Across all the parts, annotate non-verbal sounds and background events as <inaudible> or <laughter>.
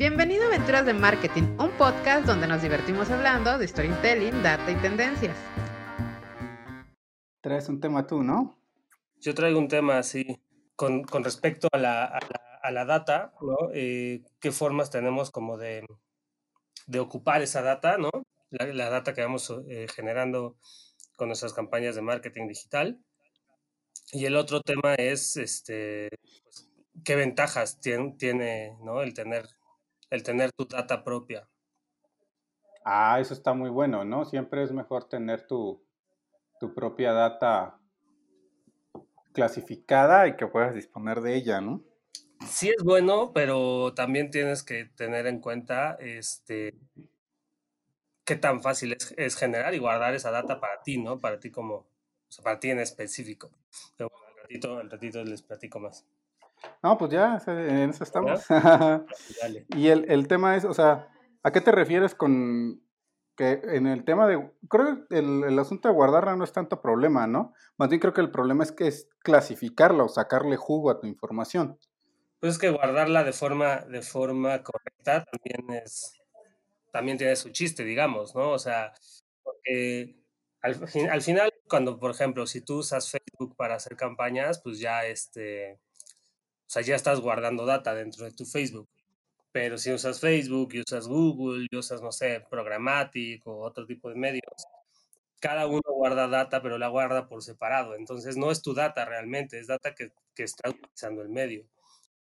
Bienvenido a Aventuras de Marketing, un podcast donde nos divertimos hablando de storytelling, data y tendencias. Traes un tema tú, ¿no? Yo traigo un tema así, con, respecto a la, data, ¿no? Eh, ¿Qué formas tenemos como de, ocupar esa data, ¿no? La, data que vamos eh, generando con nuestras campañas de marketing digital. Y el otro tema es, este, pues, ¿qué ventajas tiene, tiene ¿no? el, tener, el tener tu data propia? Ah, eso está muy bueno, ¿no? Siempre es mejor tener tu, tu propia data clasificada y que puedas disponer de ella, ¿no? Sí es bueno, pero también tienes que tener en cuenta este qué tan fácil es, es generar y guardar esa data para ti, ¿no? Para ti como, o sea, para ti en específico. Pero bueno, al ratito, les platico más. No, pues ya, en eso estamos. <laughs> y el, el, tema es, o sea, ¿a qué te refieres con que en el tema de, creo que el, el, asunto de guardarla no es tanto problema, ¿no? Más bien creo que el problema es que es clasificarla o sacarle jugo a tu información. Pues es que guardarla de forma, de forma correcta también es, también tiene su chiste, digamos, ¿no? O sea, porque al, al, final, cuando, por ejemplo, si tú usas Facebook para hacer campañas, pues ya este, sea, ya estás guardando data dentro de tu Facebook. Pero si usas Facebook y usas Google y usas, no sé, Programmatic o otro tipo de medios, cada uno guarda data, pero la guarda por separado. Entonces no es tu data realmente, es data que, que está utilizando el medio.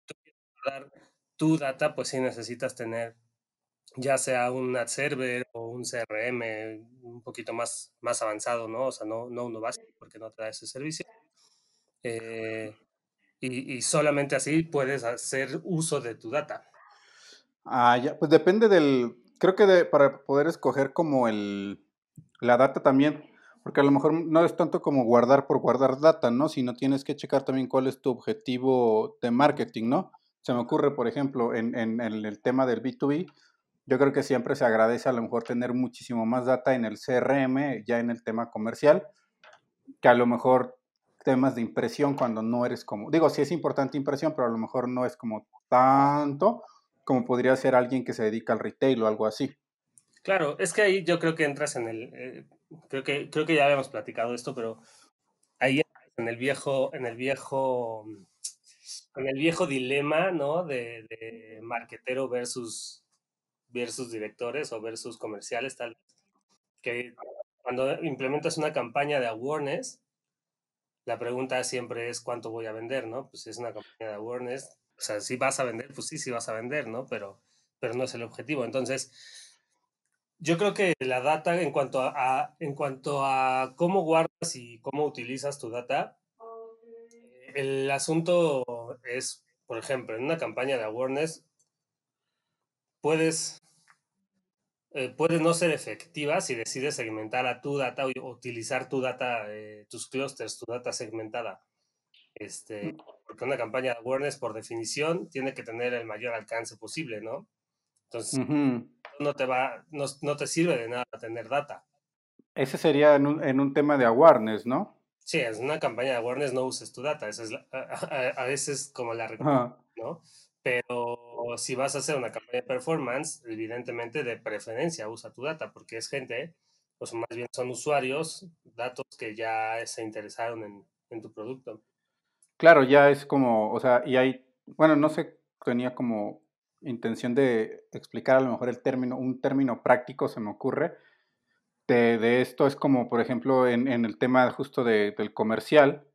Tú quieres guardar tu data, pues sí necesitas tener ya sea un ad server o un CRM un poquito más, más avanzado, ¿no? O sea, no, no uno básico porque no te da ese servicio. Eh, y, solamente así puedes hacer uso de tu data. Ah, ya, pues depende del, creo que de, para poder escoger como el, la data también, porque a lo mejor no es tanto como guardar por guardar data, ¿no? Sino tienes que checar también cuál es tu objetivo de marketing, ¿no? Se me ocurre, por ejemplo, en, en, en el tema del B2B, yo creo que siempre se agradece a lo mejor tener muchísimo más data en el CRM, ya en el tema comercial, que a lo mejor temas de impresión cuando no eres como, digo, sí es importante impresión, pero a lo mejor no es como tanto como podría ser alguien que se dedica al retail o algo así. Claro, es que ahí yo creo que entras en el, eh, creo que creo que ya habíamos platicado esto, pero ahí en el viejo, en el viejo, en el viejo dilema, ¿no? De, de marketero versus versus directores o versus comerciales, tal que cuando implementas una campaña de awareness, la pregunta siempre es cuánto voy a vender, ¿no? Pues si es una campaña de awareness, o sea, si vas a vender, pues sí, sí vas a vender, ¿no? Pero, pero no es el objetivo. Entonces, yo creo que la data en cuanto a, en cuanto a cómo guardas y cómo utilizas tu data, el asunto es, por ejemplo, en una campaña de awareness, puedes, eh, puede no ser efectiva si decides segmentar a tu data o utilizar tu data, eh, tus clusters, tu data segmentada. Este, mm. porque una campaña de awareness, por definición, tiene que tener el mayor alcance posible, ¿no? Entonces, no, te va, no, te sirve de nada tener data. Ese sería en un, en un tema de awareness, ¿no? Sí, es una campaña de awareness, no uses tu data. Esa es a, veces como la recomendación, ¿no? Pero si vas a hacer una campaña de performance, evidentemente de preferencia usa tu data, porque es gente, pues más bien son usuarios, datos que ya se interesaron en, tu producto. Claro, ya es como, o sea, y hay, bueno, no sé, tenía como intención de explicar a lo mejor el término, un término práctico se me ocurre. De, esto es como, por ejemplo, en, en el tema justo de, del comercial,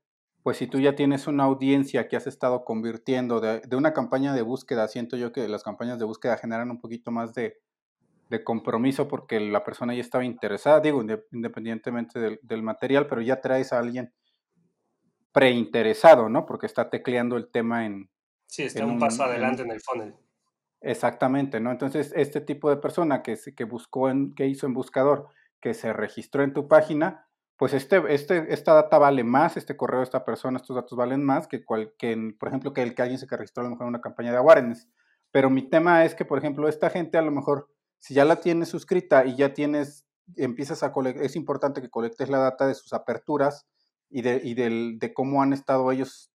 pues si tú ya tienes una audiencia que has estado convirtiendo de, una campaña de búsqueda, siento yo que las campañas de búsqueda generan un poquito más de, compromiso porque la persona ya estaba interesada, digo, independientemente del, material, pero ya traes a alguien preinteresado, ¿no? Porque está tecleando el tema en... Sí, está un, paso adelante en, el funnel. Exactamente, ¿no? Entonces, este tipo de persona que, que buscó, en, que hizo en buscador, que se registró en tu página, pues este, este, esta data vale más, este correo de esta persona, estos datos valen más que, cual, que por ejemplo, que el que alguien se registró a lo mejor en una campaña de awareness. Pero mi tema es que, por ejemplo, esta gente a lo mejor, si ya la tienes suscrita y ya tienes, empiezas a colectar, es importante que colectes la data de sus aperturas y, de, y del, de cómo han estado ellos,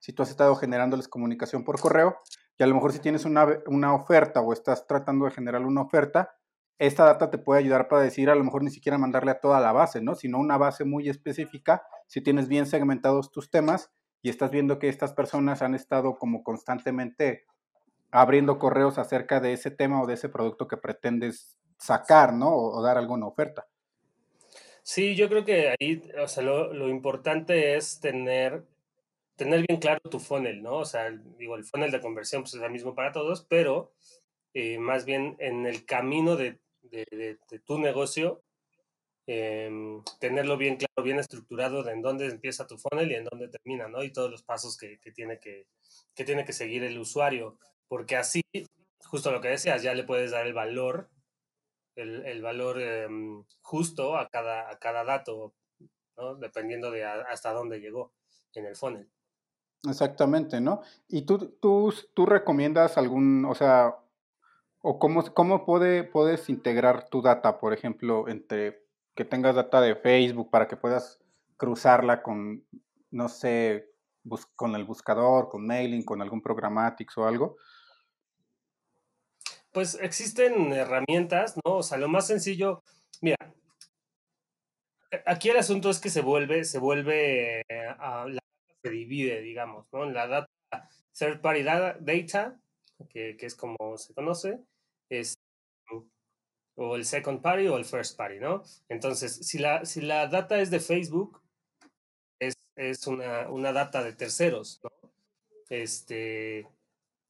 si tú has estado generándoles comunicación por correo, y a lo mejor si tienes una, una oferta o estás tratando de generar una oferta, esta data te puede ayudar para decir, a lo mejor ni siquiera mandarle a toda la base, ¿no? Sino una base muy específica, si tienes bien segmentados tus temas y estás viendo que estas personas han estado como constantemente abriendo correos acerca de ese tema o de ese producto que pretendes sacar, ¿no? O, dar alguna oferta. Sí, yo creo que ahí, o sea, lo, importante es tener, tener bien claro tu funnel, ¿no? O sea, digo, el funnel de conversión pues, es el mismo para todos, pero eh, más bien en el camino de, de, tu negocio, eh, tenerlo bien claro, bien estructurado de en dónde empieza tu funnel y en dónde termina, ¿no? Y todos los pasos que, que tiene, que, que tiene que seguir el usuario porque así, justo lo que decías, ya le puedes dar el valor, el, el valor em, justo a cada, a cada dato, ¿no? dependiendo de hasta dónde llegó en el funnel. Exactamente, ¿no? ¿Y tú, tú, tú recomiendas algún, o sea, o cómo, cómo puede, puedes integrar tu data, por ejemplo, entre que tengas data de Facebook para que puedas cruzarla con, no sé, con el buscador, con mailing, con algún programatics o algo? Pues existen herramientas, ¿no? O sea, lo más sencillo, mira, aquí el asunto es que se vuelve, se vuelve, a, la data se divide, digamos, ¿no? La data, third party data, que, que es como se conoce, es o el second party o el first party, ¿no? Entonces, si la, si la data es de Facebook, es, es una, una data de terceros, ¿no? Este,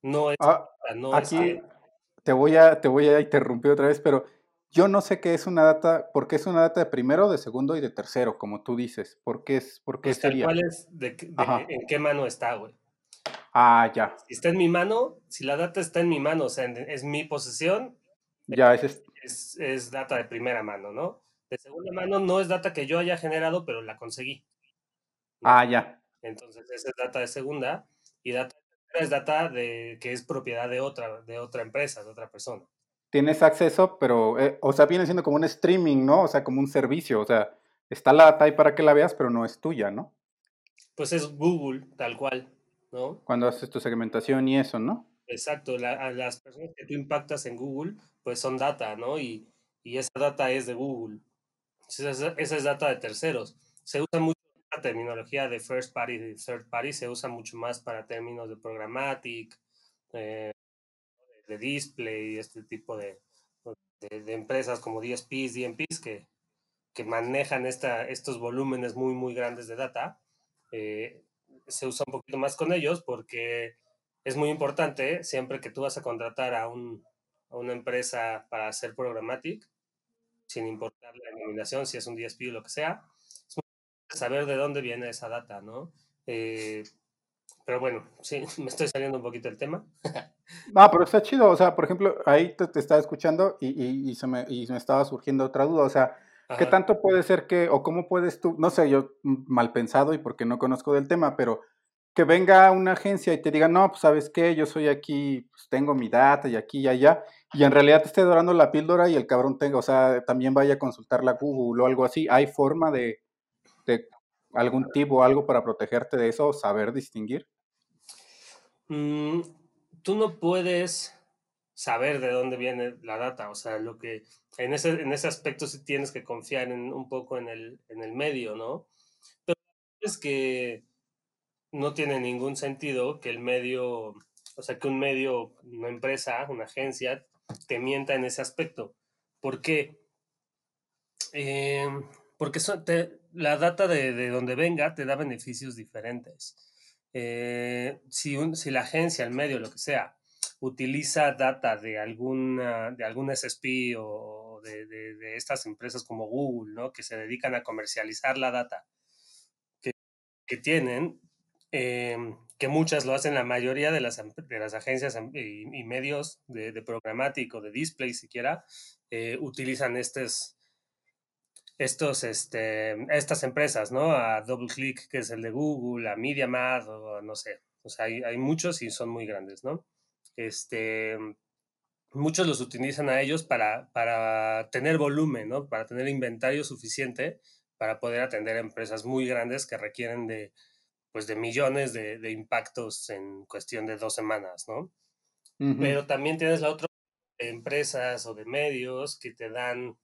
no es... Ah, no aquí, te voy a, te voy a interrumpir otra vez, pero yo no sé qué es una data, porque es una data de primero, de segundo y de tercero, como tú dices. ¿Por qué, es, por qué pues sería? ¿Cuál es? De, ¿En qué mano está, güey? Ah, ya. Si está en mi mano, si la data está en mi mano, o sea, es mi posesión, ya, es, es, es, data de primera mano, ¿no? De segunda mano no es data que yo haya generado, pero la conseguí. Ah, ya. Entonces, esa es data de segunda. Y data es data de, que es propiedad de otra, de otra empresa, de otra persona. Tienes acceso, pero, eh, o sea, viene siendo como un streaming, ¿no? O sea, como un servicio, o sea, está la data ahí para que la veas, pero no es tuya, ¿no? Pues es Google, tal cual, ¿no? Cuando haces tu segmentación y eso, ¿no? Exacto, a las personas que tú impactas en Google, pues son data, ¿no? Y, y esa data es de Google. esa, esa es data de terceros. Se usa mucho la terminología de first party y third party se usa mucho más para términos de programmatic, eh, de display, este tipo de, de, empresas como DSPs, DMPs que, que manejan esta, estos volúmenes muy, muy grandes de data. Eh, se usa un poquito más con ellos porque es muy importante siempre que tú vas a contratar a, un, a una empresa para hacer programmatic, sin importar la denominación, si es un DSP o lo que sea, saber de dónde viene esa data, ¿no? Eh, pero bueno, sí, <laughs> me estoy saliendo un poquito del tema. <laughs> No, pero está chido, o sea, por ejemplo, ahí te, te estaba escuchando y, y, y, se me, y, me, estaba surgiendo otra duda, o sea, ¿qué tanto puede ser que, o cómo puedes tú, no sé, yo mal pensado y porque no conozco del tema, pero que venga una agencia y te diga, no, pues sabes qué, yo soy aquí, pues tengo mi data y aquí y allá, y en realidad te esté dorando la píldora y el cabrón tenga, o sea, también vaya a consultar la Google o algo así, ¿hay forma de, de algún tipo o algo para protegerte de eso o saber distinguir? Mm, tú no puedes saber de dónde viene la data, o sea, lo que en ese, en ese aspecto sí tienes que confiar en, un poco en el, en el medio, ¿no? Pero es que no tiene ningún sentido que el medio, o sea, que un medio, una empresa, una agencia, te mienta en ese aspecto. ¿Por qué? Eh, porque la data de, de, donde venga te da beneficios diferentes. Eh, si, un, si la agencia, el medio, lo que sea, utiliza data de alguna de algún SSP o de, de, de, estas empresas como Google, ¿no? que se dedican a comercializar la data que, que tienen, eh, que muchas lo hacen la mayoría de las, de las agencias y, y medios de, de programático, de display siquiera, eh, utilizan estos, estos, este, estas empresas, ¿no? A DoubleClick, que es el de Google, a MediaMath, o no sé. O sea, hay, hay muchos y son muy grandes, ¿no? Este, muchos los utilizan a ellos para, para tener volumen, ¿no? Para tener inventario suficiente para poder atender a empresas muy grandes que requieren de, pues, de millones de, de impactos en cuestión de dos semanas, ¿no? pero también tienes la otra de empresas o de medios que te dan,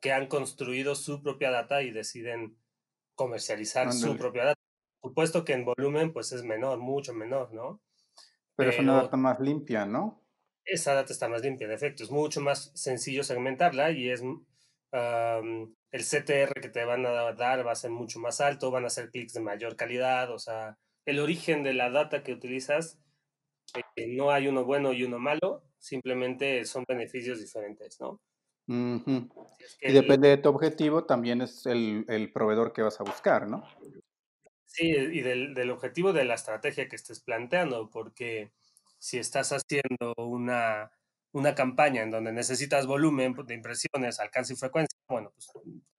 que han construido su propia data y deciden comercializar su propia data. Por supuesto que en volumen pues es menor, mucho menor, ¿no? Pero, es una data más limpia, ¿no? Esa data está más limpia, en efecto. Es mucho más sencillo segmentarla y es el CTR que te van a dar va a ser mucho más alto, van a ser clics de mayor calidad, o sea, el origen de la data que utilizas, eh, no hay uno bueno y uno malo, simplemente son beneficios diferentes, ¿no? y depende de tu objetivo, también es el, el, proveedor que vas a buscar, ¿no? Sí, y del, del, objetivo de la estrategia que estés planteando, porque si estás haciendo una, una campaña en donde necesitas volumen de impresiones, alcance y frecuencia, bueno, pues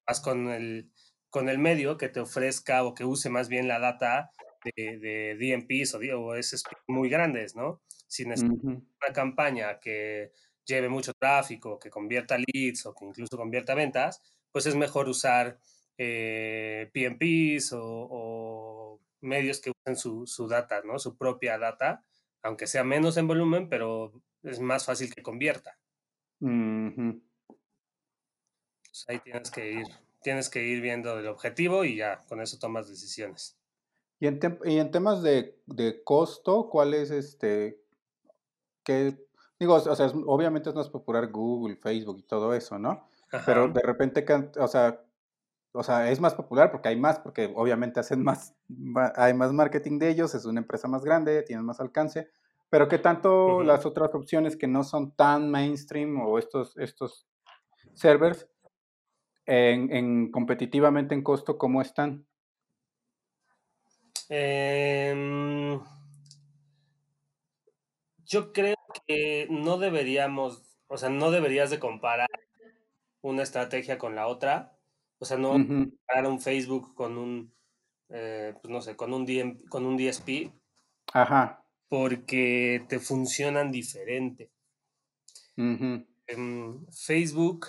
vas con el, con el medio que te ofrezca o que use más bien la data de, de DMPs o, o SSP muy grandes, ¿no? Si necesitas una campaña que lleve mucho tráfico, que convierta leads o que incluso convierta ventas, pues es mejor usar eh, PMPs o, medios que usen su, su, data, ¿no? Su propia data, aunque sea menos en volumen, pero es más fácil que convierta. ahí tienes que ir, tienes que ir viendo el objetivo y ya con eso tomas decisiones. Y en, y en temas de, de, costo, ¿cuál es este? ¿Qué, digo, o sea, obviamente es más popular Google, Facebook y todo eso, ¿no? Pero de repente, o sea, o sea, es más popular porque hay más, porque obviamente hacen más, hay más marketing de ellos, es una empresa más grande, tienen más alcance, pero que tanto las otras opciones que no son tan mainstream o estos, estos servers, en, competitivamente en costo, ¿cómo están? Em, yo creo que no deberíamos, o sea, no deberías de comparar una estrategia con la otra. O sea, no comparar un Facebook con un, eh, pues no sé, con un, con un DSP. Ajá porque te funcionan diferente. Facebook,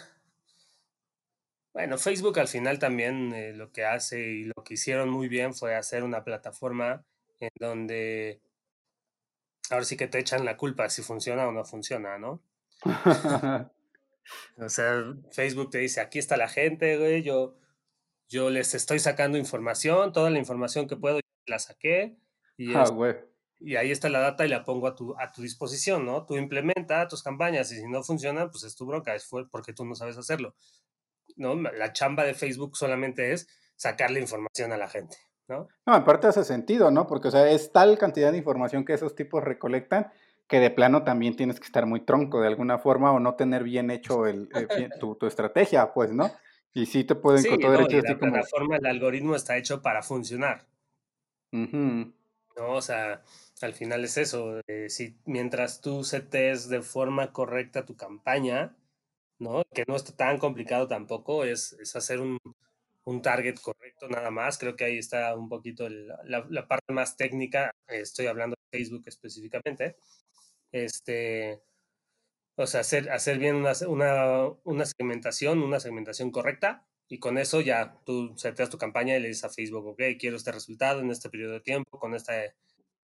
bueno, Facebook al final también eh, lo que hace y lo que hicieron muy bien fue hacer una plataforma en donde ahora sí que te echan la culpa si funciona o no funciona, ¿no? <laughs> <laughs> o sea, Facebook te dice, aquí está la gente, güey, yo, yo les estoy sacando información, toda la información que puedo, la saqué. Y ah, güey y ahí está la data y la pongo a tu, a tu disposición, ¿no? Tú implementa tus campañas y si no funciona, pues es tu bronca, es porque tú no sabes hacerlo, ¿no? La chamba de Facebook solamente es sacarle información a la gente, ¿no? No, en parte hace sentido, ¿no? Porque, o sea, es tal cantidad de información que esos tipos recolectan que de plano también tienes que estar muy tronco de alguna forma o no tener bien hecho el, eh, <laughs> tu, tu, estrategia, pues, ¿no? Y sí te pueden sí, no, derecho la plataforma, el algoritmo está hecho para funcionar. ¿no? O sea, al final es eso. Eh, si mientras tú setes de forma correcta tu campaña, ¿no? Que no está tan complicado tampoco, es, es hacer un, un, target correcto nada más. Creo que ahí está un poquito la, la, parte más técnica. Estoy hablando de Facebook específicamente. Este, o sea, hacer, hacer bien una, una, una segmentación, una segmentación correcta. Y con eso ya tú seteas tu campaña y le dices a Facebook, ok, quiero este resultado en este periodo de tiempo, con esta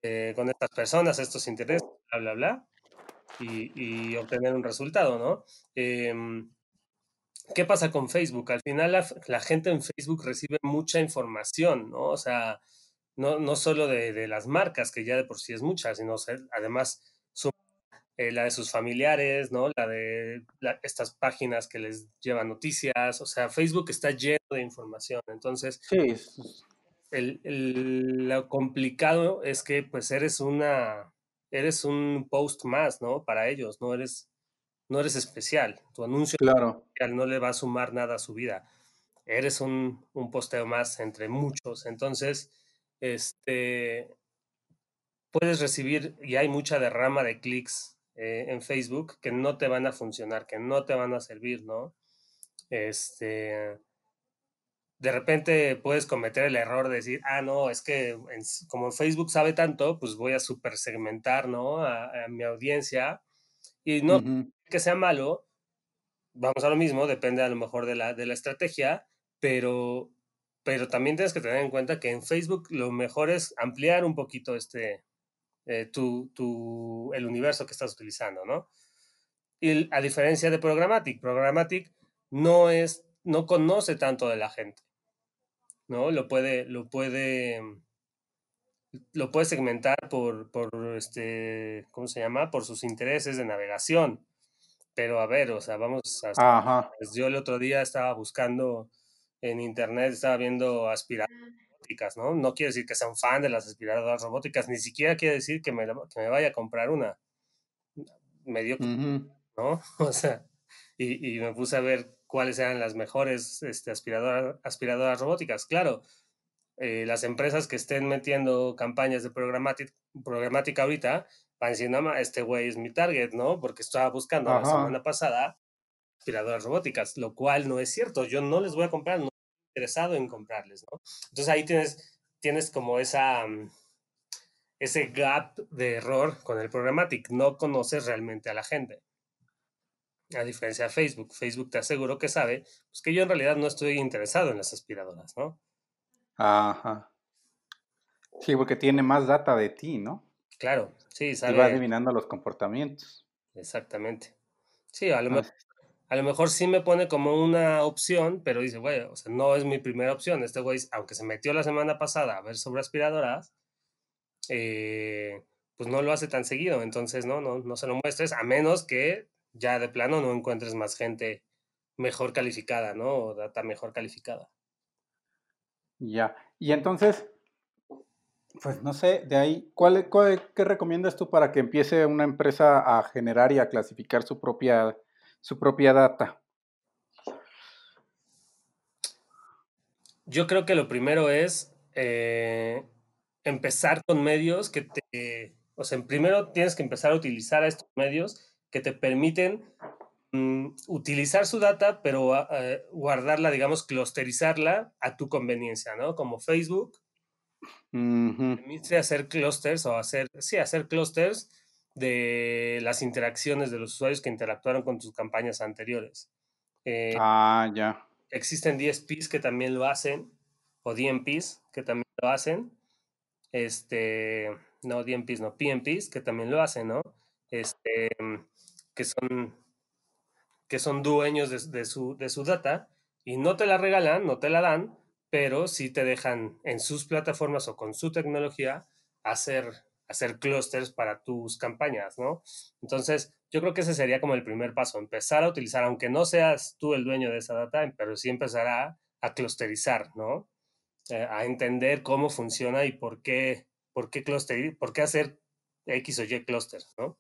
eh, con estas personas, estos intereses, bla, bla, bla, y, obtener un resultado, ¿no? Em, ¿Qué pasa con Facebook? Al final la, gente en Facebook recibe mucha información, ¿no? O sea, no, no solo de, las marcas, que ya de por sí es mucha, sino además eh, la de sus familiares, ¿no? La de estas páginas que les llevan noticias, o sea, Facebook está lleno de información, entonces... Sí, el, lo complicado es que pues eres una, eres un post más, ¿no? Para ellos, no eres, no eres especial. Tu anuncio claro. no le va a sumar nada a su vida. Eres un, un posteo más entre muchos. Entonces, este, puedes recibir, y hay mucha derrama de clics eh, en Facebook que no te van a funcionar, que no te van a servir, ¿no? Este, de repente puedes cometer el error de decir, ah, no, es que como Facebook sabe tanto, pues voy a super segmentar, ¿no? A, mi audiencia. Y no que sea malo, vamos a lo mismo, depende a lo mejor de la, de la estrategia, pero, pero también tienes que tener en cuenta que en Facebook lo mejor es ampliar un poquito este, eh, tu, tu, el universo que estás utilizando, ¿no? Y a diferencia de Programmatic, Programmatic no, es, no conoce tanto de la gente, ¿no? Lo puede, lo puede, lo puede segmentar por, por, este, ¿cómo se llama? Por sus intereses de navegación. Pero a ver, o sea, vamos a... Pues yo el otro día estaba buscando en internet, estaba viendo aspiradoras robóticas, ¿no? No quiere decir que sea un fan de las aspiradoras robóticas, ni siquiera quiere decir que me, que me vaya a comprar una. Medio, ¿no? <laughs> O sea, y, y, me puse a ver cuáles eran las mejores este, aspiradoras, aspiradoras robóticas. Claro, eh, las empresas que estén metiendo campañas de programática, ahorita van diciendo, este güey es mi target, ¿no? Porque estaba buscando la semana pasada aspiradoras robóticas, lo cual no es cierto. Yo no les voy a comprar, interesado en comprarles, ¿no? Entonces ahí tienes, tienes como esa, mm, ese gap de error con el programmatic. No conoces realmente a la gente. A diferencia de Facebook. Facebook te aseguro que sabe pues, que yo en realidad no estoy interesado en las aspiradoras, ¿no? Ajá. Sí, porque tiene más data de ti, ¿no? Claro, sí, sabe. Y va adivinando los comportamientos. Exactamente. Sí, a lo, mejor, a lo mejor sí me pone como una opción, pero dice, güey, o sea, no es mi primera opción. Este güey, aunque se metió la semana pasada a ver sobre aspiradoras, eh, pues no lo hace tan seguido. Entonces, no, no, no se lo muestres, a menos que ya de plano no encuentres más gente mejor calificada, ¿no? O data mejor calificada. Ya. Y entonces, pues no sé, de ahí, ¿cuál, qué recomiendas tú para que empiece una empresa a generar y a clasificar su propia, su propia data? Yo creo que lo primero es eh, empezar con medios que te, o sea, primero tienes que empezar a utilizar estos medios que te permiten Mm, utilizar su data, pero ah, eh, guardarla, digamos, clusterizarla a tu conveniencia, ¿no? Como Facebook. Permite hacer clusters o hacer, sí, hacer clusters de las interacciones de los usuarios que interactuaron con tus campañas anteriores. Eh, ah, ya. Existen DSPs que también lo hacen, o DMPs que también lo hacen. Este, no, DMPs, no, PMPs que también lo hacen, ¿no? Este, que son que son dueños de, su, de su data y no te la regalan, no te la dan, pero sí te dejan en sus plataformas o con su tecnología hacer, hacer clusters para tus campañas, ¿no? Entonces, yo creo que ese sería como el primer paso, empezar a utilizar, aunque no seas tú el dueño de esa data, pero sí empezar a, clusterizar, ¿no? Eh, a entender cómo funciona y por qué, por qué cluster, por qué hacer X o Y clusters, ¿no?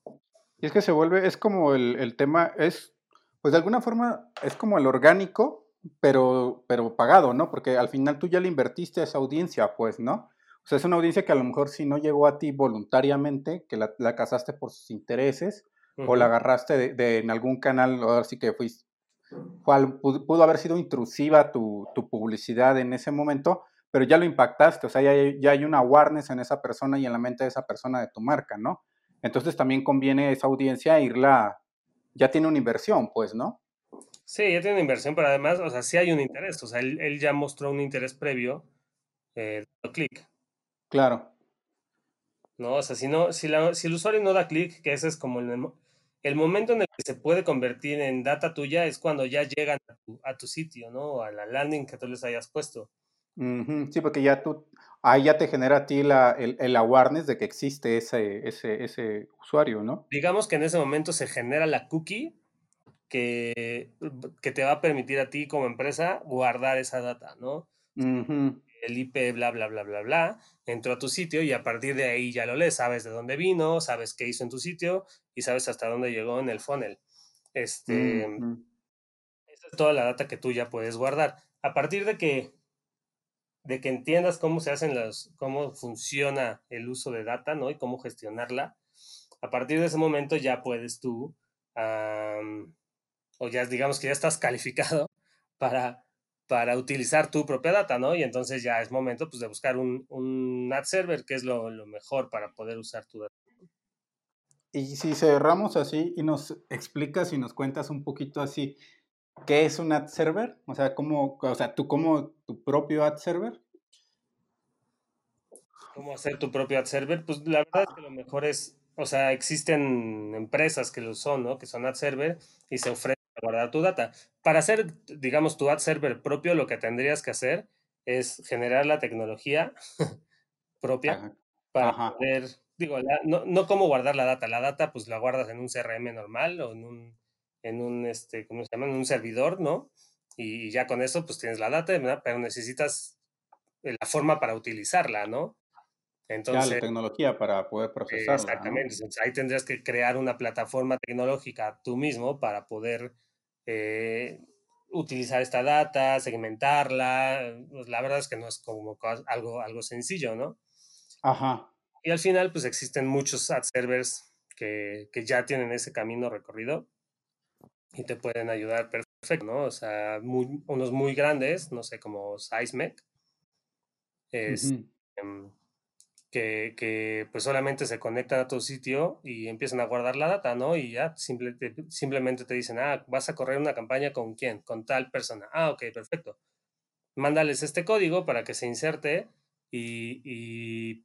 Y es que se vuelve, es como el, el tema, es pues de alguna forma es como el orgánico, pero, pero pagado, ¿no? Porque al final tú ya le invertiste a esa audiencia, pues, ¿no? O sea, es una audiencia que a lo mejor si no llegó a ti voluntariamente, que la, la casaste por sus intereses, o la agarraste de, en algún canal, o así que fuiste, pudo, haber sido intrusiva tu, tu, publicidad en ese momento, pero ya lo impactaste, o sea, ya, ya hay una awareness en esa persona y en la mente de esa persona de tu marca, ¿no? Entonces también conviene esa audiencia irla ya tiene una inversión, pues, ¿no? Sí, ya tiene una inversión, pero además, o sea, sí hay un interés. O sea, él, ya mostró un interés previo eh, clic. Claro. No, o sea, si, no, si, si el usuario no da clic, que ese es como el, el, momento en el que se puede convertir en data tuya, es cuando ya llegan a tu, sitio, ¿no? A la landing que tú les hayas puesto. Sí, porque ya tú, ahí ya te genera a ti la, el, el, awareness de que existe ese, ese, ese usuario, ¿no? Digamos que en ese momento se genera la cookie que, que te va a permitir a ti como empresa guardar esa data, ¿no? El IP, bla, bla, bla, bla, bla, entró a tu sitio y a partir de ahí ya lo lees, sabes de dónde vino, sabes qué hizo en tu sitio y sabes hasta dónde llegó en el funnel. Este, Esa es toda la data que tú ya puedes guardar. A partir de que de que entiendas cómo se hacen las, cómo funciona el uso de data, ¿no? Y cómo gestionarla. A partir de ese momento ya puedes tú, o ya digamos que ya estás <laughs> calificado para, para utilizar tu propia data, ¿no? Y entonces ya es momento pues, de buscar un, un ad server, que es lo, lo mejor para poder usar tu data. Y si cerramos así y nos explicas y nos cuentas un poquito así, ¿Qué es un ad server? O sea, ¿cómo, o sea, tú como tu propio ad server? cómo hacer tu propio ad server, pues la verdad es que lo mejor es, o sea, existen empresas que lo son, ¿no? Que son ad server y se ofrecen guardar tu data. Para hacer, digamos, tu ad server propio, lo que tendrías que hacer es generar la tecnología <laughs> propia para poder, digo, no, no cómo guardar la data. La data, pues la guardas en un CRM normal o en un, en un, este, ¿cómo se llama? En un servidor, ¿no? Y ya con eso, pues tienes la data, pero necesitas la forma para utilizarla, ¿no? Entonces, ya, la tecnología para poder procesarla. Exactamente. ahí tendrías que crear una plataforma tecnológica tú mismo para poder eh, utilizar esta data, segmentarla. Pues, la verdad es que no es como algo, algo sencillo, ¿no? Ajá. Y al final, pues existen muchos ad servers que, que ya tienen ese camino recorrido y te pueden ayudar perfecto, ¿no? O sea, unos muy grandes, no sé, como SizeMec, es, em, que, que, pues solamente se conectan a tu sitio y empiezan a guardar la data, ¿no? Y ya simplemente te dicen, ah, vas a correr una campaña con quién, con tal persona. Ah, ok, perfecto. Mándales este código para que se inserte y, y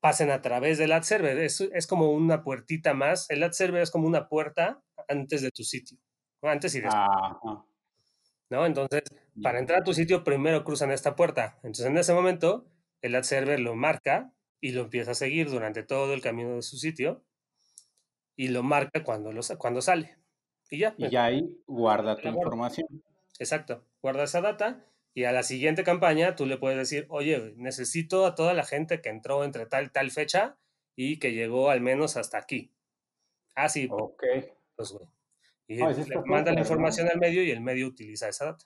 pasen a través del ad server. Es, es como una puertita más. El ad server es como una puerta antes de tu sitio, antes y después. ¿No? Entonces, para entrar a tu sitio, primero cruzan esta puerta. Entonces, en ese momento, el ad server lo marca y lo empieza a seguir durante todo el camino de su sitio y lo marca cuando, lo, cuando sale. Y ya. Y ya ahí guarda tu información. Exacto, guarda esa data y a la siguiente campaña tú le puedes decir, oye, necesito a toda la gente que entró entre tal tal fecha y que llegó al menos hasta aquí. Ah, sí. Ok. Pues, güey. Y le manda la información al medio y el medio utiliza esa data.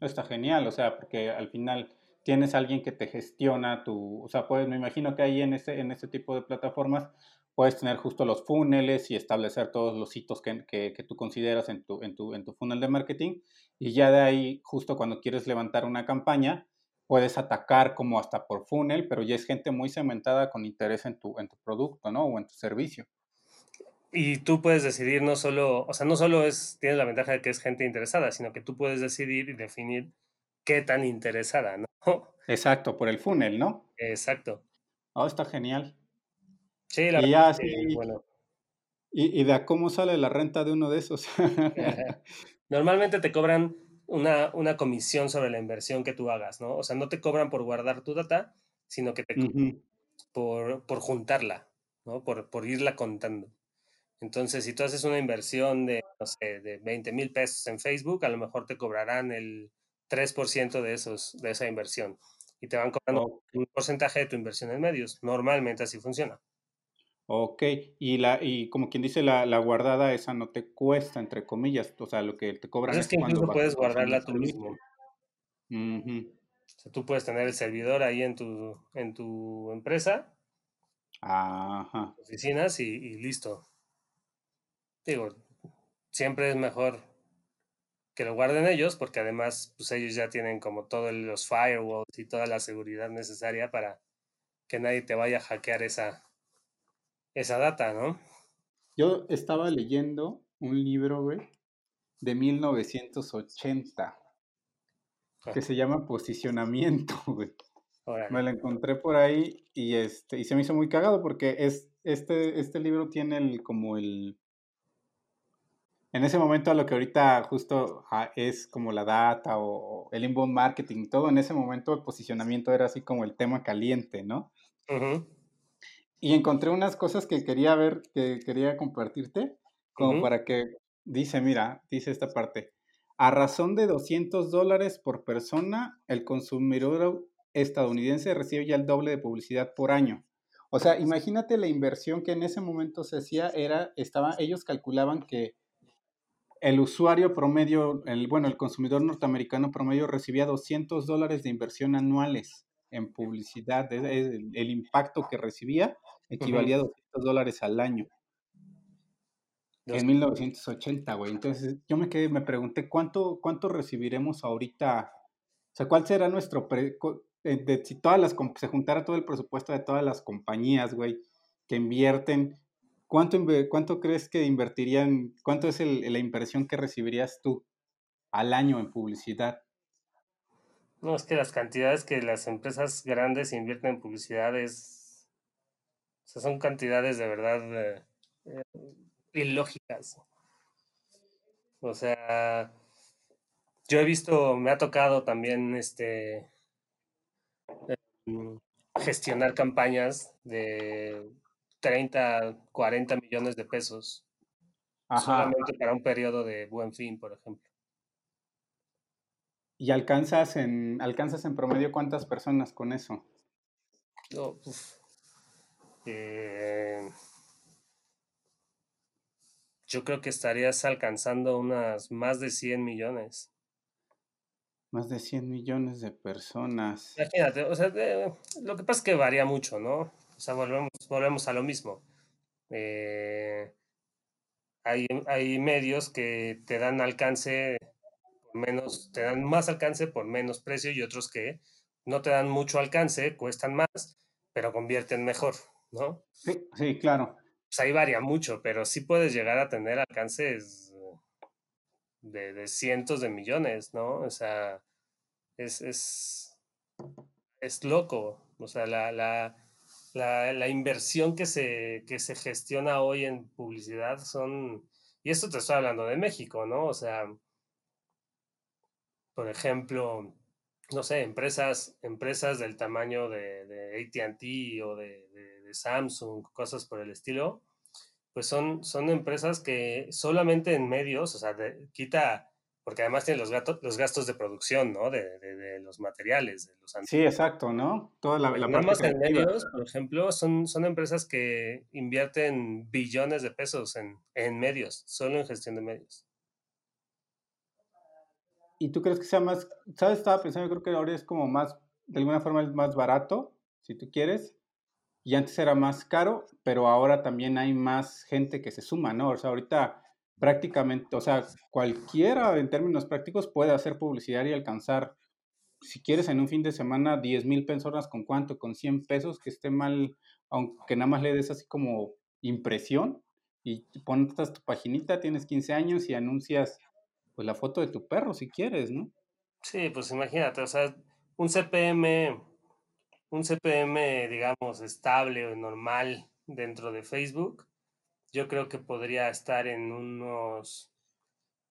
Está genial, o sea, porque al final tienes alguien que te gestiona tu, o sea, pues me imagino que ahí en este, en este tipo de plataformas puedes tener justo los funnels y establecer todos los hitos que, que, tú consideras en tu, en, tu, en tu funnel de marketing y ya de ahí, justo cuando quieres levantar una campaña, puedes atacar como hasta por funnel, pero ya es gente muy cementada con interés en tu, en tu producto, ¿no? O en tu servicio. Y tú puedes decidir no solo, o sea, no solo es, tienes la ventaja de que es gente interesada, sino que tú puedes decidir y definir qué tan interesada, ¿no? <laughs> Exacto, por el funnel, ¿no? Exacto. Oh, está genial. Sí, la verdad. Sí, bueno. ¿Y, ¿Y de cómo sale la renta de uno de esos? <laughs> <laughs> Normalmente te cobran una, una, comisión sobre la inversión que tú hagas, ¿no? O sea, no te cobran por guardar tu data, sino que te cobran por, por, juntarla, ¿no? Por, por irla contando. Entonces, si tú haces una inversión de, no sé, de 20 mil pesos en Facebook, a lo mejor te cobrarán el 3% de, esos, de esa inversión y te van cobrando un porcentaje de tu inversión en medios. Normalmente así funciona. Ok, y, la, y como quien dice, la, la guardada esa no te cuesta, entre comillas, o sea, lo que te cobran pues es, que incluso puedes guardarla tú mismo. O sea, tú puedes tener el servidor ahí en tu, en tu empresa, Ajá. oficinas y, y listo. Digo, siempre es mejor que lo guarden ellos, porque además, pues ellos ya tienen como todos los firewalls y toda la seguridad necesaria para que nadie te vaya a hackear esa, esa data, ¿no? Yo estaba leyendo un libro, güey, de 1980, que ah. se llama Posicionamiento, <laughs> güey. Me lo encontré por ahí y este y se me hizo muy cagado porque es este este libro tiene el como el en ese momento a lo que ahorita justo es como la data o el inbound marketing, todo en ese momento el posicionamiento era así como el tema caliente, ¿no? Y encontré unas cosas que quería ver, que quería compartirte, como para que, dice, mira, dice esta parte, a razón de 200 dólares por persona, el consumidor estadounidense recibe ya el doble de publicidad por año. O sea, imagínate la inversión que en ese momento se hacía, era, estaba, ellos calculaban que el usuario promedio, el, bueno, el consumidor norteamericano promedio recibía 200 dólares de inversión anuales en publicidad. el, impacto que recibía equivalía a 200 dólares al año. En 1980, güey. Entonces yo me quedé, me pregunté, ¿cuánto, cuánto recibiremos ahorita? O sea, ¿cuál será nuestro... Pre, eh, si todas las, se juntara todo el presupuesto de todas las compañías, güey, que invierten ¿Cuánto, ¿Cuánto crees que invertirían, cuánto es la inversión que recibirías tú al año en publicidad? No, es que las cantidades que las empresas grandes invierten en publicidad es, son cantidades de verdad eh, eh, ilógicas. O sea, yo he visto, me ha tocado también este em, gestionar campañas de 30, 40 millones de pesos solamente para un periodo de buen fin, por ejemplo. ¿Y alcanzas en, alcanzas en promedio cuántas personas con eso? Eh, yo creo que estarías alcanzando unas más de 100 millones. Más de 100 millones de personas. Imagínate, o sea, lo que pasa es que varía mucho, ¿no? O sea, volvemos, volvemos a lo mismo. Eh, hay, hay medios que te dan alcance menos, te dan más alcance por menos precio y otros que no te dan mucho alcance, cuestan más, pero convierten mejor, ¿no? Sí, sí, claro. Pues ahí varía mucho, pero sí puedes llegar a tener alcances de, de cientos de millones, ¿no? O sea, es, es, es loco. O sea, la, la, la, la, inversión que se, que se gestiona hoy en publicidad son, y esto te estoy hablando de México, ¿no? O sea, por ejemplo, no sé, empresas, empresas del tamaño de, de ATT o de, de, Samsung, cosas por el estilo, pues son, son empresas que solamente en medios, o sea, quita, porque además tienen los, gatos, los gastos de producción, ¿no? De, los materiales, de los Sí, exacto, ¿no? Toda la, la más en medios, por ejemplo, son, son empresas que invierten billones de pesos en, en medios, solo en gestión de medios. ¿Y tú crees que sea más, sabes, estaba pensando, yo creo que ahora es como más, de alguna forma es más barato, si tú quieres, y antes era más caro, pero ahora también hay más gente que se suma, ¿no? O sea, ahorita prácticamente, o sea, cualquiera en términos prácticos puede hacer publicidad y alcanzar, si quieres, en un fin de semana, 10 mil personas, ¿con cuánto? Con 100 pesos, que esté mal, aunque nada más le des así como impresión y pones tu paginita, tienes 15 años y anuncias pues la foto de tu perro si quieres, ¿no? Sí, pues imagínate, o sea, un CPM, un CPM, digamos, estable o normal dentro de Facebook, yo creo que podría estar en unos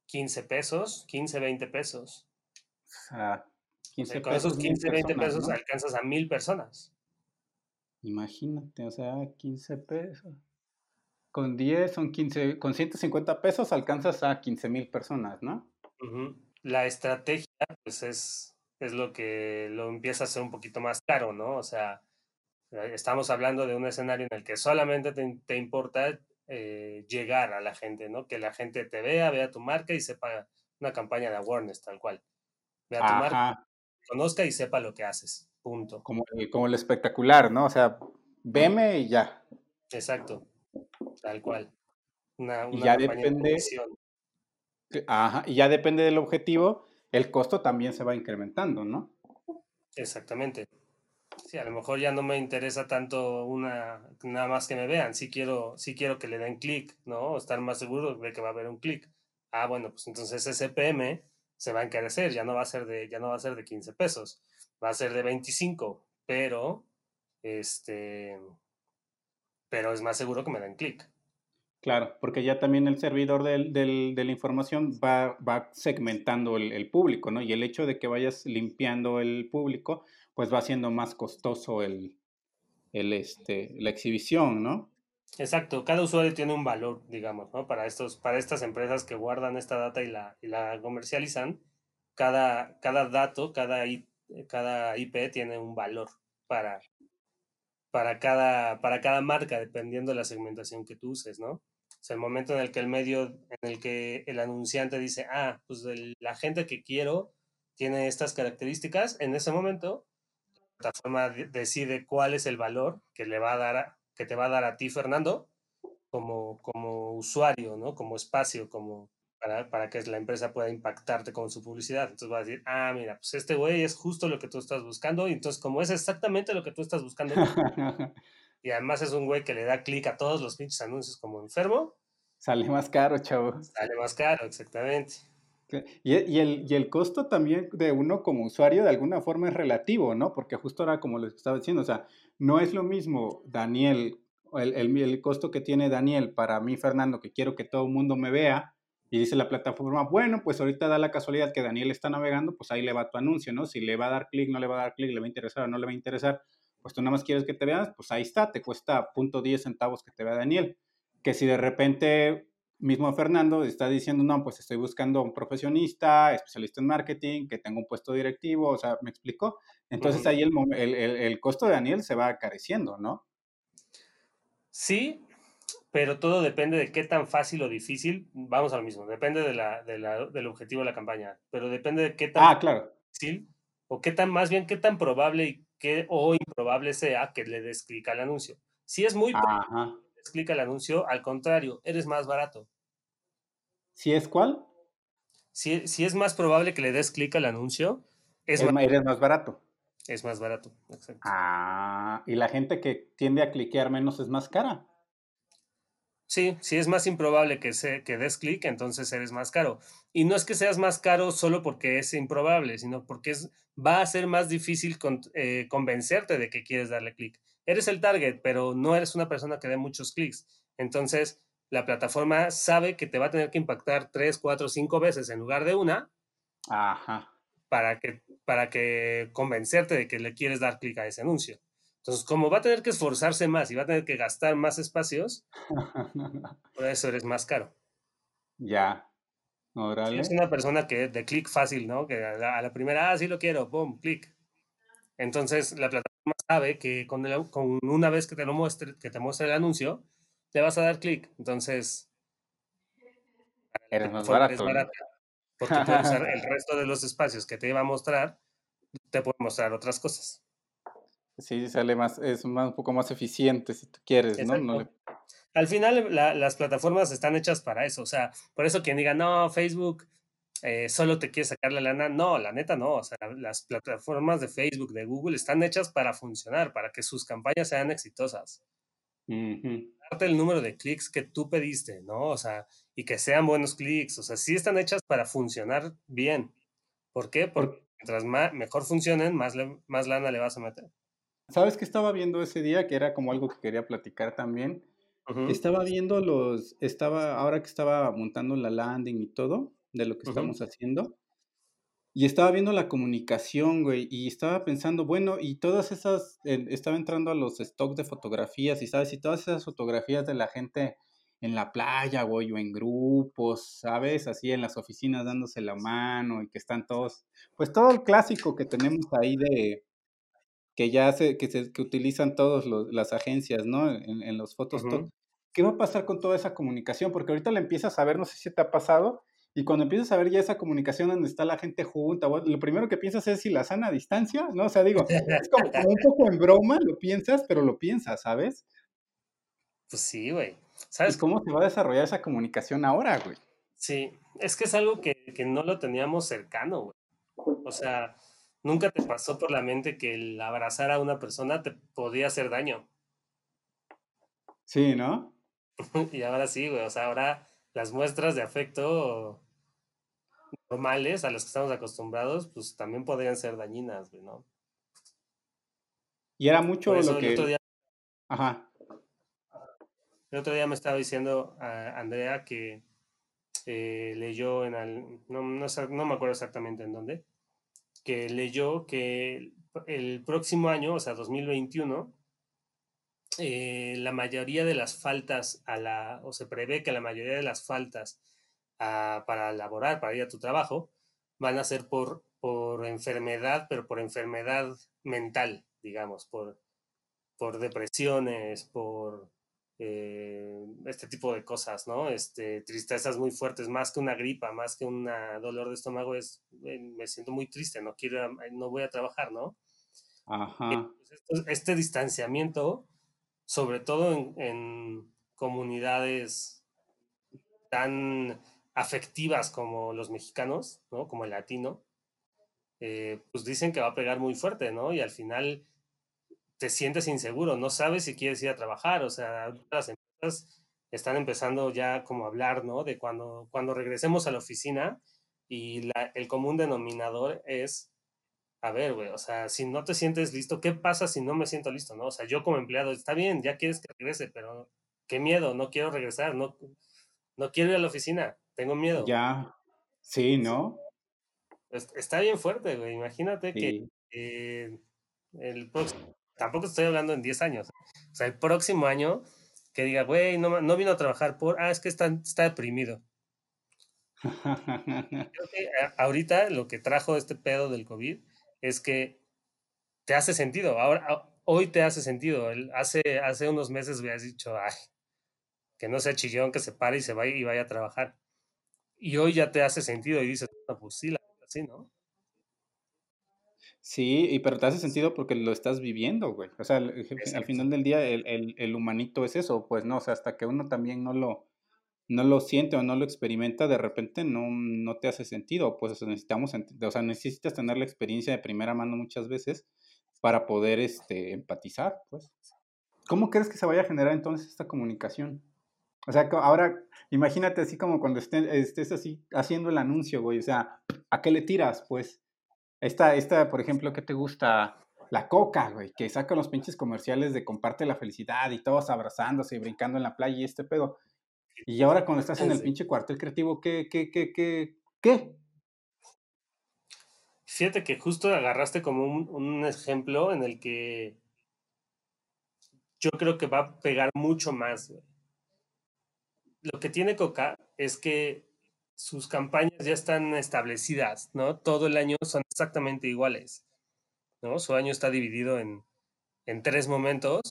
15 pesos, 15, 20 pesos. O sea, 15 o con esos 15, 20 pesos alcanzas a mil personas. Imagínate, o sea, 15 pesos. Con 10 son 15, con 150 pesos alcanzas a 15 mil personas, ¿no? La estrategia, pues es, es lo que lo empieza a hacer un poquito más caro, ¿no? O sea, eh, estamos hablando de un escenario en el que solamente te, importa eh, llegar a la gente, ¿no? Que la gente te vea, vea tu marca y sepa una campaña de awareness, tal cual. Vea tu marca, conozca y sepa lo que haces. Punto. Como, como el espectacular, ¿no? O sea, veme y ya. Exacto. Tal cual. Una, y ya depende. ajá, y ya depende del objetivo, el costo también se va incrementando, ¿no? Exactamente. Sí, a lo mejor ya no me interesa tanto una nada más que me vean. Sí quiero, sí quiero que le den clic, ¿no? Estar más seguro de que va a haber un clic. Ah, bueno, pues entonces ese PM se va a encarecer, ya no va a ser de, ya no va a ser de 15 pesos, va a ser de 25, pero este pero es más seguro que me den clic. Claro, porque ya también el servidor del, del, de la información va, va segmentando el, el, público, ¿no? Y el hecho de que vayas limpiando el público, pues va haciendo más costoso el, el, este, la exhibición, ¿no? Exacto, cada usuario tiene un valor, digamos, ¿no? Para, estos, para estas empresas que guardan esta data y la, y la comercializan, cada, cada dato, cada, cada IP tiene un valor para, para cada, para cada marca, dependiendo de la segmentación que tú uses, ¿no? O sea, el momento en el que el medio, en el que el anunciante dice, ah, pues la gente que quiero tiene estas características, en ese momento plataforma decide cuál es el valor que le va a dar, que te va a dar a ti, Fernando, como, como usuario, ¿no? Como espacio, como, para, que la empresa pueda impactarte con su publicidad. Entonces va a decir, ah, mira, pues este güey es justo lo que tú estás buscando. Y entonces, como es exactamente lo que tú estás buscando, <laughs> y además es un güey que le da clic a todos los pinches anuncios como enfermo. Sale más caro, chavo. Sale más caro, exactamente. Y, y, el, y el costo también de uno como usuario de alguna forma es relativo, ¿no? Porque justo ahora, como les estaba diciendo, o sea, no es lo mismo Daniel, el, el, el costo que tiene Daniel para mí, Fernando, que quiero que todo el mundo me vea, y dice la plataforma, bueno, pues ahorita da la casualidad que Daniel está navegando, pues ahí le va tu anuncio, ¿no? Si le va a dar clic, no le va a dar clic, le va a interesar o no le va a interesar, pues tú nada más quieres que te veas, pues ahí está, te cuesta punto .10 centavos que te vea Daniel. Que si de repente mismo Fernando está diciendo, no, pues estoy buscando un profesionista, especialista en marketing, que tenga un puesto directivo, o sea, ¿me explicó? Entonces ahí el, el, el, costo de Daniel se va acariciendo, ¿no? Sí, pero todo depende de qué tan fácil o difícil, vamos a lo mismo, depende de la, de la, del objetivo de la campaña, pero depende de qué tan ah, claro. difícil o qué tan, más bien, qué tan probable y qué, o improbable sea que le des clic al anuncio. Si es muy Ajá explica el anuncio, al contrario, eres más barato. ¿Si es cuál? Si, si es más probable que le des clic al anuncio, es, más, eres más barato. Es más barato, exacto. Ah, y la gente que tiende a cliquear menos es más cara. Sí, si es más improbable que, se, que des clic, entonces eres más caro. Y no es que seas más caro solo porque es improbable, sino porque es, va a ser más difícil eh, convencerte de que quieres darle clic eres el target, pero no eres una persona que dé muchos clics. Entonces, la plataforma sabe que te va a tener que impactar tres, cuatro, cinco veces en lugar de una. Ajá. Para que, para que convencerte de que le quieres dar clic a ese anuncio. Entonces, como va a tener que esforzarse más y va a tener que gastar más espacios, <laughs> por eso eres más caro. Ya. Si es una persona que de clic fácil, ¿no? Que a la, primera, ah, sí lo quiero, boom, clic. Entonces, la plataforma sabe que con, con una vez que te lo muestre, que te muestre el anuncio, te vas a dar clic. Entonces, eres más barato. porque puedes usar <laughs> el resto de los espacios que te iba a mostrar, te puede mostrar otras cosas. Sí, sale más, es más, un poco más eficiente si tú quieres, ¿no? Al final, las plataformas están hechas para eso. O sea, por eso quien diga, no, Facebook eh, solo te quiere sacar la lana. No, la neta no. O sea, las plataformas de Facebook, de Google, están hechas para funcionar, para que sus campañas sean exitosas. Darte el número de clics que tú pediste, ¿no? O sea, y que sean buenos clics. O sea, sí están hechas para funcionar bien. ¿Por qué? Porque mientras más, mejor funcionen, más, más lana le vas a meter. ¿Sabes qué estaba viendo ese día? Que era como algo que quería platicar también. Estaba viendo los, estaba, ahora que estaba montando la landing y todo, de lo que estamos haciendo. Y estaba viendo la comunicación, güey, y estaba pensando, bueno, y todas esas, estaba entrando a los stocks de fotografías, y sabes, y todas esas fotografías de la gente en la playa, güey, o en grupos, ¿sabes? Así en las oficinas dándose la mano y que están todos, pues todo el clásico que tenemos ahí de, que ya se, que se, que utilizan todas las agencias, ¿no? En, los fotos. ¿Qué va a pasar con toda esa comunicación? Porque ahorita la empiezas a ver, no sé si te ha pasado, y cuando empiezas a ver ya esa comunicación donde está la gente junta, lo primero que piensas es si la sana distancia, ¿no? O sea, digo, es como, un poco en broma, lo piensas, pero lo piensas, ¿sabes? Pues sí, güey. ¿Sabes cómo se va a desarrollar esa comunicación ahora, güey? Sí, es que es algo que, que no lo teníamos cercano, güey. O sea, nunca te pasó por la mente que el abrazar a una persona te podía hacer daño. Sí, ¿no? <laughs> y ahora sí, güey. O sea, ahora las muestras de afecto normales a las que estamos acostumbrados, pues también podrían ser dañinas, ¿no? Y era mucho lo que... El otro día, Ajá. El otro día me estaba diciendo a Andrea que eh, leyó en... Al, no, no, me acuerdo exactamente en dónde, que leyó que el próximo año, o sea, 2021, eh, la mayoría de las faltas a la, o se prevé que la mayoría de las faltas para laborar, para ir a tu trabajo, van a ser por, por enfermedad, pero por enfermedad mental, digamos, por, por depresiones, por eh, este tipo de cosas, ¿no? Este, tristezas muy fuertes, más que una gripa, más que un dolor de estómago, es, eh, me siento muy triste, no quiero, no voy a trabajar, ¿no? Ajá. Este distanciamiento sobre todo en, comunidades tan afectivas como los mexicanos, ¿no? Como el latino, eh, pues dicen que va a pegar muy fuerte, ¿no? Y al final te sientes inseguro, no sabes si quieres ir a trabajar, o sea, las empresas están empezando ya como a hablar, ¿no? De cuando, cuando regresemos a la oficina y el común denominador es, a ver, güey, o sea, si no te sientes listo, ¿qué pasa si no me siento listo, no? O sea, yo como empleado, está bien, ya quieres que regrese, pero qué miedo, no quiero regresar, no, no quiero ir a la oficina, tengo miedo. Ya, sí, ¿no? Está bien fuerte, güey, imagínate que eh, el próximo, tampoco estoy hablando en 10 años, o sea, el próximo año que diga, güey, no, no vino a trabajar por, ah, es que está, está deprimido. <laughs> Creo que ahorita lo que trajo este pedo del COVID es que te hace sentido. Ahora, hoy te hace sentido. Hace, hace unos meses habías dicho, ay, que no sea chillón, que se pare y se vaya y vaya a trabajar. Y hoy ya te hace sentido y dices, no, pues sí, la sí, ¿no? Sí, y pero te hace sentido porque lo estás viviendo, güey. O sea, al final del día el, el, el, humanito es eso, pues no, o sea, hasta que uno también no lo, no lo siente o no lo experimenta, de repente no, no te hace sentido. Pues necesitamos, o sea, necesitas tener la experiencia de primera mano muchas veces para poder este, empatizar, pues. ¿Cómo crees que se vaya a generar entonces esta comunicación? O sea, ahora imagínate así como cuando estés, estés así haciendo el anuncio, güey. O sea, ¿a qué le tiras? Pues, esta, esta, por ejemplo, ¿qué te gusta? La coca, güey, que saca los pinches comerciales de comparte la felicidad y todos abrazándose y brincando en la playa y este pedo. Y ahora cuando estás en el pinche cuartel creativo, ¿qué, qué, qué, qué, qué? Fíjate que justo agarraste como un, ejemplo en el que yo creo que va a pegar mucho más. Lo que tiene Coca es que sus campañas ya están establecidas, ¿no? Todo el año son exactamente iguales, ¿no? Su año está dividido en, en tres momentos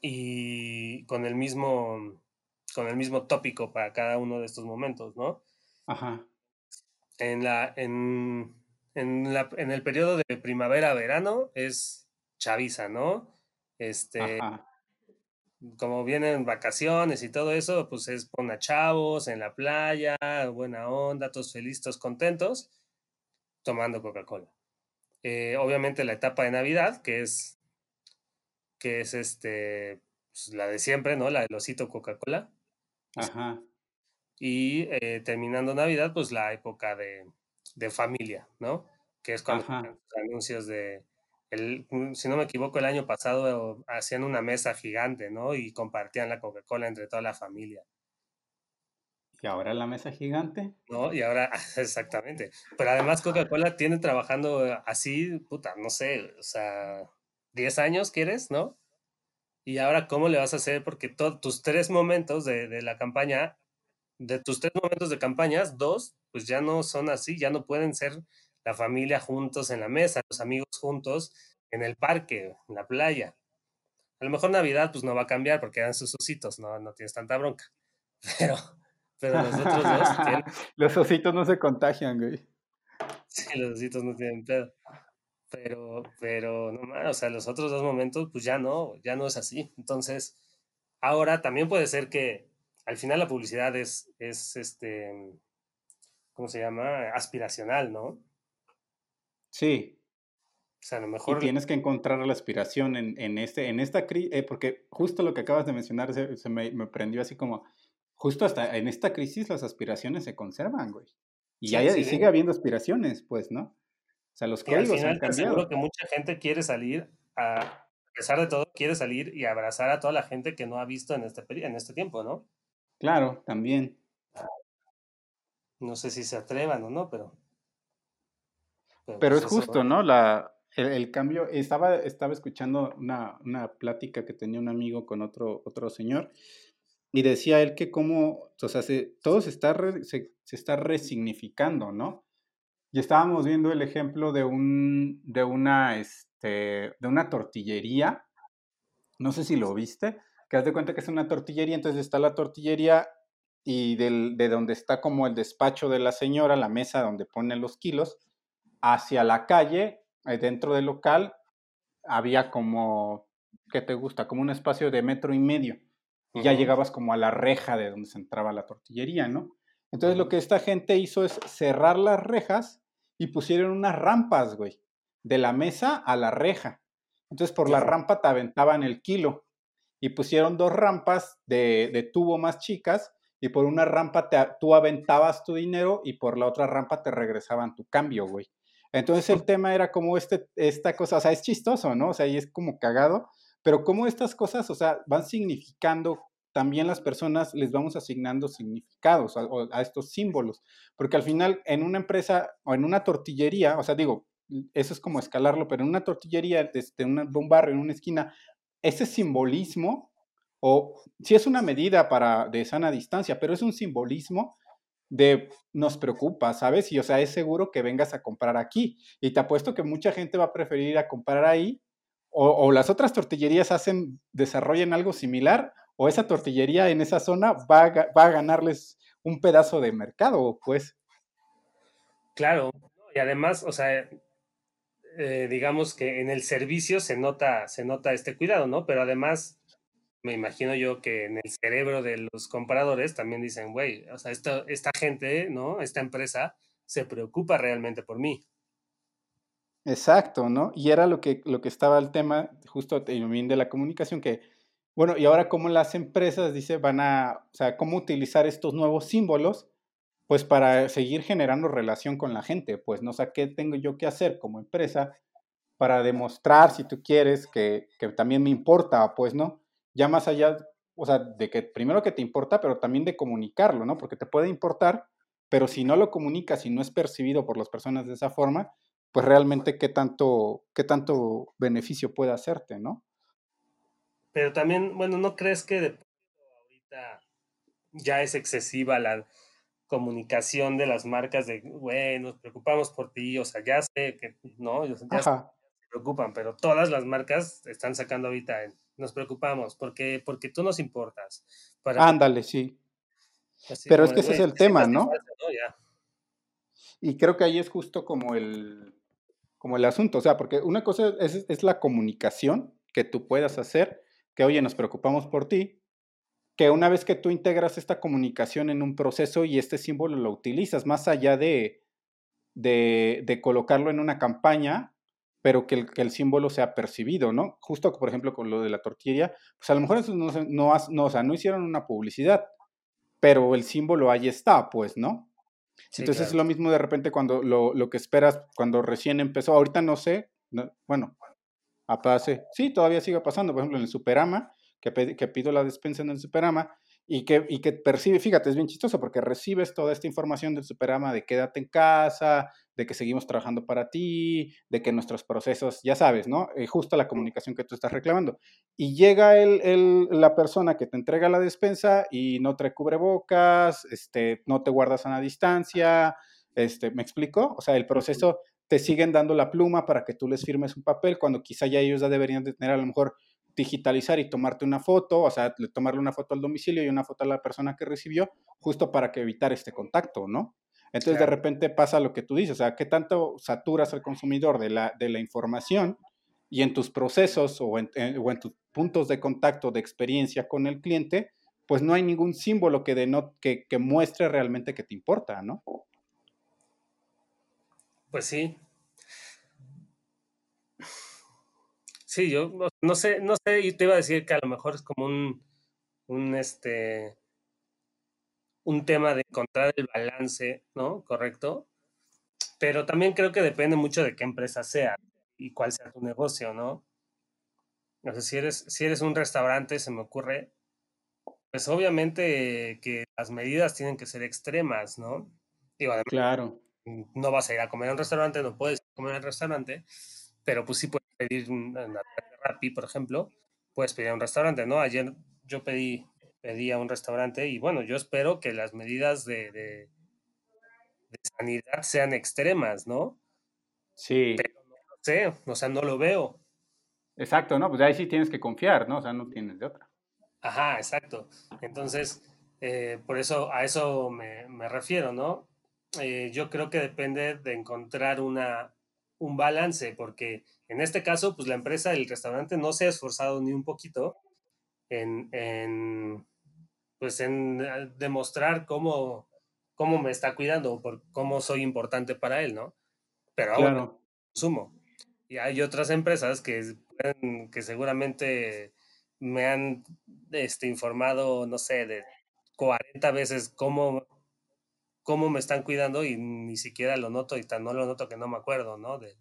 y con el mismo con el mismo tópico para cada uno de estos momentos, ¿no? Ajá. En, la, en, en, la, en el periodo de primavera-verano es chaviza, ¿no? Este, como vienen vacaciones y todo eso, pues es pon chavos en la playa, buena onda, todos felices, todos contentos, tomando Coca-Cola. Eh, obviamente la etapa de Navidad, que es, que es este, pues, la de siempre, ¿no? La del osito Coca-Cola. Ajá. Y eh, terminando Navidad, pues la época de, familia, ¿no? Que es cuando los anuncios de, el, mm, si no me equivoco, el año pasado hacían una mesa gigante, ¿no? Y compartían la Coca-Cola entre toda la familia. ¿Y ahora la mesa gigante? No, y ahora, <laughs> exactamente. Pero además Coca-Cola tiene trabajando así, puta, no sé, o sea, 10 años, ¿quieres? ¿No? Y ahora, ¿cómo le vas a hacer? Porque todos tus tres momentos de, la campaña, de tus tres momentos de campañas, dos, pues ya no son así, ya no pueden ser la familia juntos en la mesa, los amigos juntos en el parque, en la playa. A lo mejor Navidad pues no va a cambiar porque eran sus ositos, no, no tienes tanta bronca. <laughs> Pero, pero los otros dos <laughs> tienen... Los ositos no se contagian, güey. Sí, los ositos no tienen pedo. Pero, pero, no o sea, los otros dos momentos, pues ya no, ya no es así. Entonces, ahora también puede ser que al final la publicidad es, es este, ¿cómo se llama? Aspiracional, ¿no? Sí. O sea, a lo mejor... Y tienes que encontrar la aspiración en, en, este, en esta crisis, eh, porque justo lo que acabas de mencionar se, me, me, prendió así como, justo hasta en esta crisis las aspiraciones se conservan, güey. Y sigue habiendo aspiraciones, pues, ¿no? Sea, los códigos han cambiado. Seguro que mucha gente quiere salir, a, a, pesar de todo, quiere salir y abrazar a toda la gente que no ha visto en este, en este tiempo, ¿no? Claro, también. No sé si se atrevan o no, pero... Pero, pero pues es justo, ¿no? La, el, cambio, estaba, estaba escuchando una, una, plática que tenía un amigo con otro, otro señor y decía él que como, o sea, se, todo se está, se, se está resignificando, ¿no? Y estábamos viendo el ejemplo de, un, de, una, este, de una tortillería. No sé si lo viste, que haz de cuenta que es una tortillería, entonces está la tortillería y del, de donde está como el despacho de la señora, la mesa donde pone los kilos, hacia la calle, eh, dentro del local, había como, ¿qué te gusta? Como un espacio de metro y medio. Y ya llegabas como a la reja de donde se entraba la tortillería, ¿no? Entonces lo que esta gente hizo es cerrar las rejas y pusieron unas rampas, güey, de la mesa a la reja. Entonces por la rampa te aventaban el kilo y pusieron dos rampas de, tubo más chicas y por una rampa te, tú aventabas tu dinero y por la otra rampa te regresaban tu cambio, güey. Entonces el <laughs> tema era como este, esta cosa, o sea, es chistoso, ¿no? O sea, y es como cagado, pero como estas cosas, o sea, van significando, también las personas les vamos asignando significados a, estos símbolos, porque al final en una empresa o en una tortillería, o sea, digo, eso es como escalarlo, pero en una tortillería, desde un barrio, en una esquina, ese simbolismo, o si es una medida para de sana distancia, pero es un simbolismo de nos preocupa, ¿sabes? Y o sea, es seguro que vengas a comprar aquí. Y te apuesto que mucha gente va a preferir ir a comprar ahí, o, las otras tortillerías hacen, desarrollan algo similar, o esa tortillería en esa zona va a, va a ganarles un pedazo de mercado, pues. Claro, y además, o sea, eh, digamos que en el servicio se nota, se nota este cuidado, ¿no? Pero además, me imagino yo que en el cerebro de los compradores también dicen, güey, o sea, esta, esta gente, ¿no? Esta empresa se preocupa realmente por mí. Exacto, ¿no? Y era lo que, lo que estaba el tema, justo de la comunicación, que, bueno, y ahora cómo las empresas, dice, van a, o sea, cómo utilizar estos nuevos símbolos pues para seguir generando relación con la gente, pues no sé qué tengo yo que hacer como empresa para demostrar, si tú quieres, que, también me importa, pues, ¿no? Ya más allá, o sea, de que primero que te importa, pero también de comunicarlo, ¿no? Porque te puede importar, pero si no lo comunicas y no es percibido por las personas de esa forma, pues realmente qué tanto, qué tanto beneficio puede hacerte, ¿no? Pero también, bueno, ¿no crees que de ahorita ya es excesiva la, comunicación de las marcas de, güey, nos preocupamos por ti, o sea, ya sé que, ¿no? Ya se preocupan, pero todas las marcas están sacando ahorita, en, nos preocupamos porque, porque tú nos importas. Ándale, sí. pero es que ese es el tema, ¿no? Y creo que ahí es justo como el, como el asunto, o sea, porque una cosa es, es la comunicación que tú puedas hacer, que oye, nos preocupamos por ti, que una vez que tú integras esta comunicación en un proceso y este símbolo lo utilizas, más allá de, de, colocarlo en una campaña, pero que el, que el, símbolo sea percibido, ¿no? Justo, por ejemplo, con lo de la tortilla, pues a lo mejor eso no, no, no, o sea, no hicieron una publicidad, pero el símbolo ahí está, pues, ¿no? Entonces es lo mismo de repente cuando lo, lo, que esperas, cuando recién empezó, ahorita no sé, bueno, apase, sí, todavía sigue pasando, por ejemplo, en el Superama, que, pido la despensa en el Superama y que, y que percibe, fíjate, es bien chistoso porque recibes toda esta información del Superama de quédate en casa, de que seguimos trabajando para ti, de que nuestros procesos, ya sabes, ¿no? Eh, justo la comunicación que tú estás reclamando. Y llega el, el, la persona que te entrega la despensa y no te cubre bocas, este, no te guardas a la distancia, este, ¿me explico? O sea, el proceso te siguen dando la pluma para que tú les firmes un papel cuando quizá ya ellos ya deberían de tener a lo mejor digitalizar y tomarte una foto, o sea, tomarle una foto al domicilio y una foto a la persona que recibió, justo para que evitar este contacto, ¿no? Entonces de repente pasa lo que tú dices, o sea, ¿qué tanto saturas al consumidor de la, de la información y en tus procesos o en, o en tus puntos de contacto de experiencia con el cliente, pues no hay ningún símbolo que, que, que muestre realmente que te importa, ¿no? Pues sí, Sí, yo no, sé, no sé, y te iba a decir que a lo mejor es como un, un este un tema de encontrar el balance, ¿no? Correcto. Pero también creo que depende mucho de qué empresa sea y cuál sea tu negocio, ¿no? No sé, si eres, si eres un restaurante, se me ocurre, pues obviamente que las medidas tienen que ser extremas, ¿no? Claro. No vas a ir a comer a un restaurante, no puedes comer en un restaurante, pero pues sí puedes pedir una Rappi, por ejemplo, puedes pedir a un restaurante, ¿no? Ayer yo pedí, pedí a un restaurante y bueno, yo espero que las medidas de, de, sanidad sean extremas, ¿no? Sí. Pero no lo sé, o sea, no lo veo. Exacto, ¿no? Pues ahí sí tienes que confiar, ¿no? O sea, no tienes de otra. Ajá, exacto. Entonces, eh, por eso, a eso me, me refiero, ¿no? Eh, yo creo que depende de encontrar una, un balance, porque en este caso, pues la empresa, el restaurante no se ha esforzado ni un poquito en, en pues en eh, demostrar cómo, cómo me está cuidando, por cómo soy importante para él, ¿no? Pero ahora consumo. Y hay otras empresas que, que seguramente me han este, informado, no sé, de 40 veces cómo, cómo me están cuidando y ni siquiera lo noto y tan no lo noto que no me acuerdo, ¿no? De...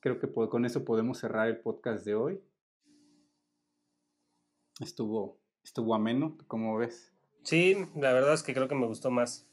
Creo que con eso podemos cerrar el podcast de hoy. Estuvo, estuvo ameno, ¿cómo ves? Sí, la verdad es que creo que me gustó más.